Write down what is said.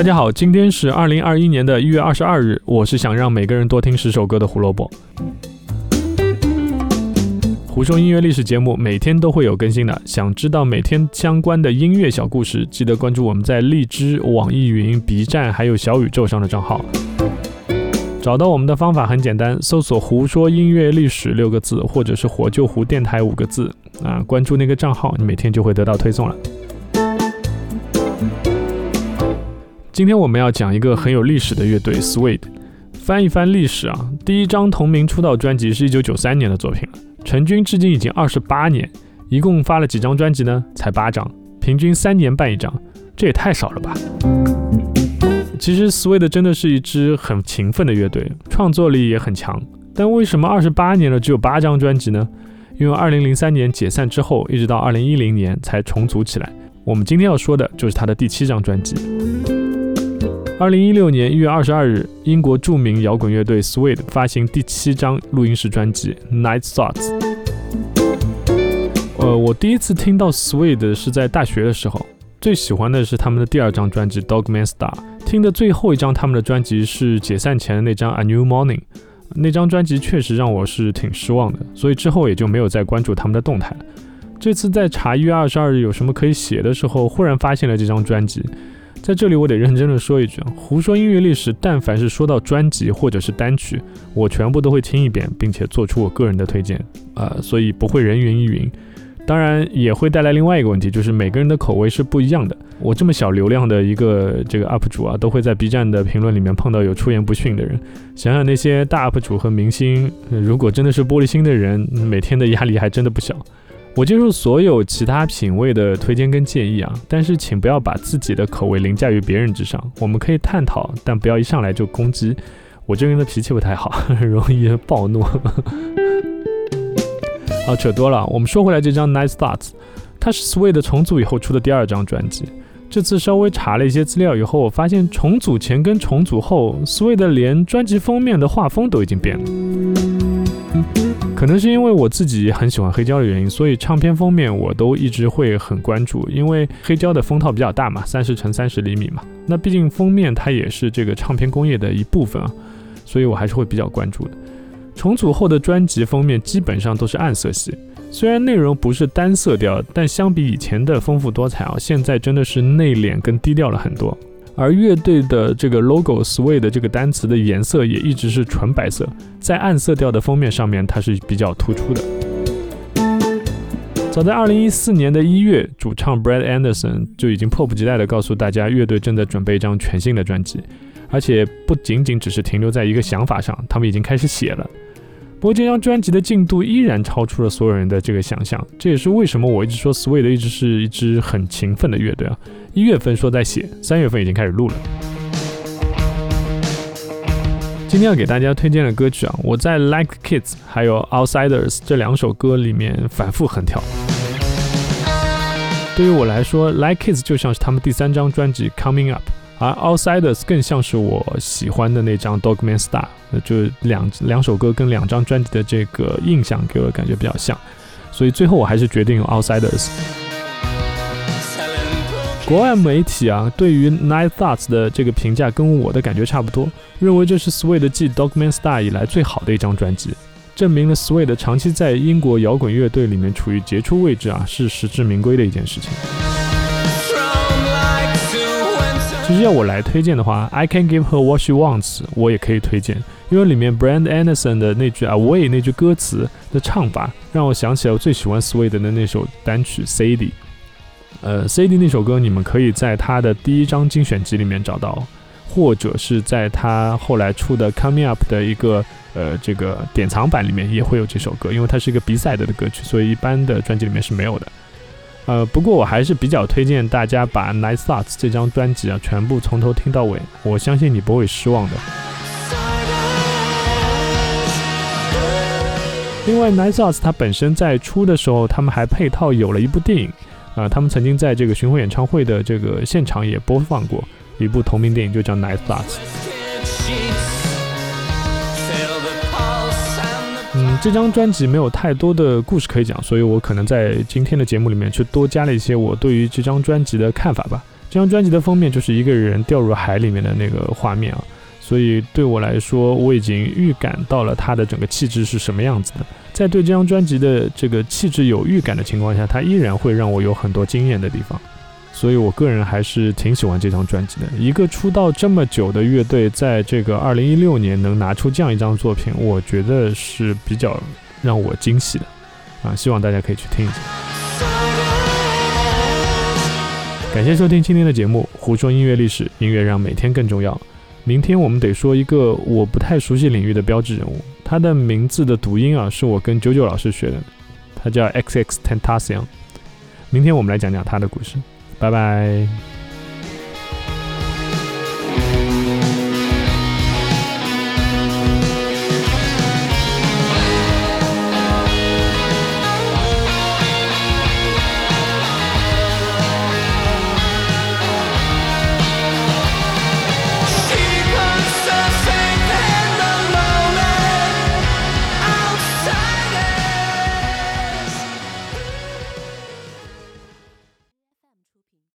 大家好，今天是二零二一年的一月二十二日，我是想让每个人多听十首歌的胡萝卜。胡说音乐历史节目每天都会有更新的，想知道每天相关的音乐小故事，记得关注我们在荔枝、网易云、B 站还有小宇宙上的账号。找到我们的方法很简单，搜索“胡说音乐历史”六个字，或者是“火救胡电台”五个字啊，关注那个账号，你每天就会得到推送了。今天我们要讲一个很有历史的乐队 Sweet，。翻一翻历史啊，第一张同名出道专辑是一九九三年的作品了，成军至今已经二十八年，一共发了几张专辑呢？才八张，平均三年半一张，这也太少了吧？其实 Sweet 真的是一支很勤奋的乐队，创作力也很强，但为什么二十八年了只有八张专辑呢？因为二零零三年解散之后，一直到二零一零年才重组起来。我们今天要说的就是他的第七张专辑。二零一六年一月二十二日，英国著名摇滚乐队 Suede 发行第七张录音室专辑《Night Thoughts》。呃，我第一次听到 Suede 是在大学的时候，最喜欢的是他们的第二张专辑《Dogman Star》。听的最后一张他们的专辑是解散前的那张《A New Morning》，那张专辑确实让我是挺失望的，所以之后也就没有再关注他们的动态了。这次在查一月二十二日有什么可以写的时候，忽然发现了这张专辑。在这里，我得认真的说一句啊，胡说音乐历史，但凡是说到专辑或者是单曲，我全部都会听一遍，并且做出我个人的推荐啊，所以不会人云亦云。当然也会带来另外一个问题，就是每个人的口味是不一样的。我这么小流量的一个这个 UP 主啊，都会在 B 站的评论里面碰到有出言不逊的人。想想那些大 UP 主和明星，如果真的是玻璃心的人，每天的压力还真的不小。我接受所有其他品味的推荐跟建议啊，但是请不要把自己的口味凌驾于别人之上。我们可以探讨，但不要一上来就攻击。我这个人的脾气不太好，容易暴怒。好，扯多了。我们说回来，这张《Nice Thoughts》，它是 Suede 重组以后出的第二张专辑。这次稍微查了一些资料以后，我发现重组前跟重组后，Suede 连专辑封面的画风都已经变了。可能是因为我自己很喜欢黑胶的原因，所以唱片封面我都一直会很关注。因为黑胶的封套比较大嘛，三十乘三十厘米嘛，那毕竟封面它也是这个唱片工业的一部分啊，所以我还是会比较关注的。重组后的专辑封面基本上都是暗色系，虽然内容不是单色调，但相比以前的丰富多彩啊，现在真的是内敛跟低调了很多。而乐队的这个 logo Suede 这个单词的颜色也一直是纯白色，在暗色调的封面上面，它是比较突出的。早在2014年的一月，主唱 Brad Anderson 就已经迫不及待地告诉大家，乐队正在准备一张全新的专辑，而且不仅仅只是停留在一个想法上，他们已经开始写了。不过这张专辑的进度依然超出了所有人的这个想象，这也是为什么我一直说 Suede 一直是一支很勤奋的乐队啊。一月份说在写，三月份已经开始录了。今天要给大家推荐的歌曲啊，我在 Like Kids 还有 Outsiders 这两首歌里面反复横跳。对于我来说，Like Kids 就像是他们第三张专辑 Coming Up，而 Outsiders 更像是我喜欢的那张 Dogman Star，就两两首歌跟两张专辑的这个印象给我的感觉比较像，所以最后我还是决定用 Outsiders。国外媒体啊，对于《Night Thoughts》的这个评价跟我的感觉差不多，认为这是 Swede 继《Dogman Star》以来最好的一张专辑，证明了 Swede 长期在英国摇滚乐队里面处于杰出位置啊，是实至名归的一件事情。其实要我来推荐的话，《I Can Give Her What She Wants》我也可以推荐，因为里面 Brand Anderson 的那句 Away 那句歌词的唱法，让我想起了我最喜欢 Swede 的那首单曲《Sadie》。呃，CD 那首歌你们可以在他的第一张精选集里面找到，或者是在他后来出的 Coming Up 的一个呃这个典藏版里面也会有这首歌，因为它是一个 B side 的歌曲，所以一般的专辑里面是没有的。呃，不过我还是比较推荐大家把 Nice Thoughts 这张专辑啊全部从头听到尾，我相信你不会失望的。另外，Nice Thoughts 它本身在出的时候，他们还配套有了一部电影。啊，他们曾经在这个巡回演唱会的这个现场也播放过一部同名电影，就叫《Night Thoughts》。嗯，这张专辑没有太多的故事可以讲，所以我可能在今天的节目里面去多加了一些我对于这张专辑的看法吧。这张专辑的封面就是一个人掉入海里面的那个画面啊，所以对我来说，我已经预感到了他的整个气质是什么样子的。在对这张专辑的这个气质有预感的情况下，他依然会让我有很多惊艳的地方。所以我个人还是挺喜欢这张专辑的。一个出道这么久的乐队，在这个二零一六年能拿出这样一张作品，我觉得是比较让我惊喜的啊！希望大家可以去听一下。感谢收听今天的节目《胡说音乐历史》，音乐让每天更重要。明天我们得说一个我不太熟悉领域的标志人物，他的名字的读音啊，是我跟九九老师学的，他叫 X X Tentacion。明天我们来讲讲他的故事，拜拜。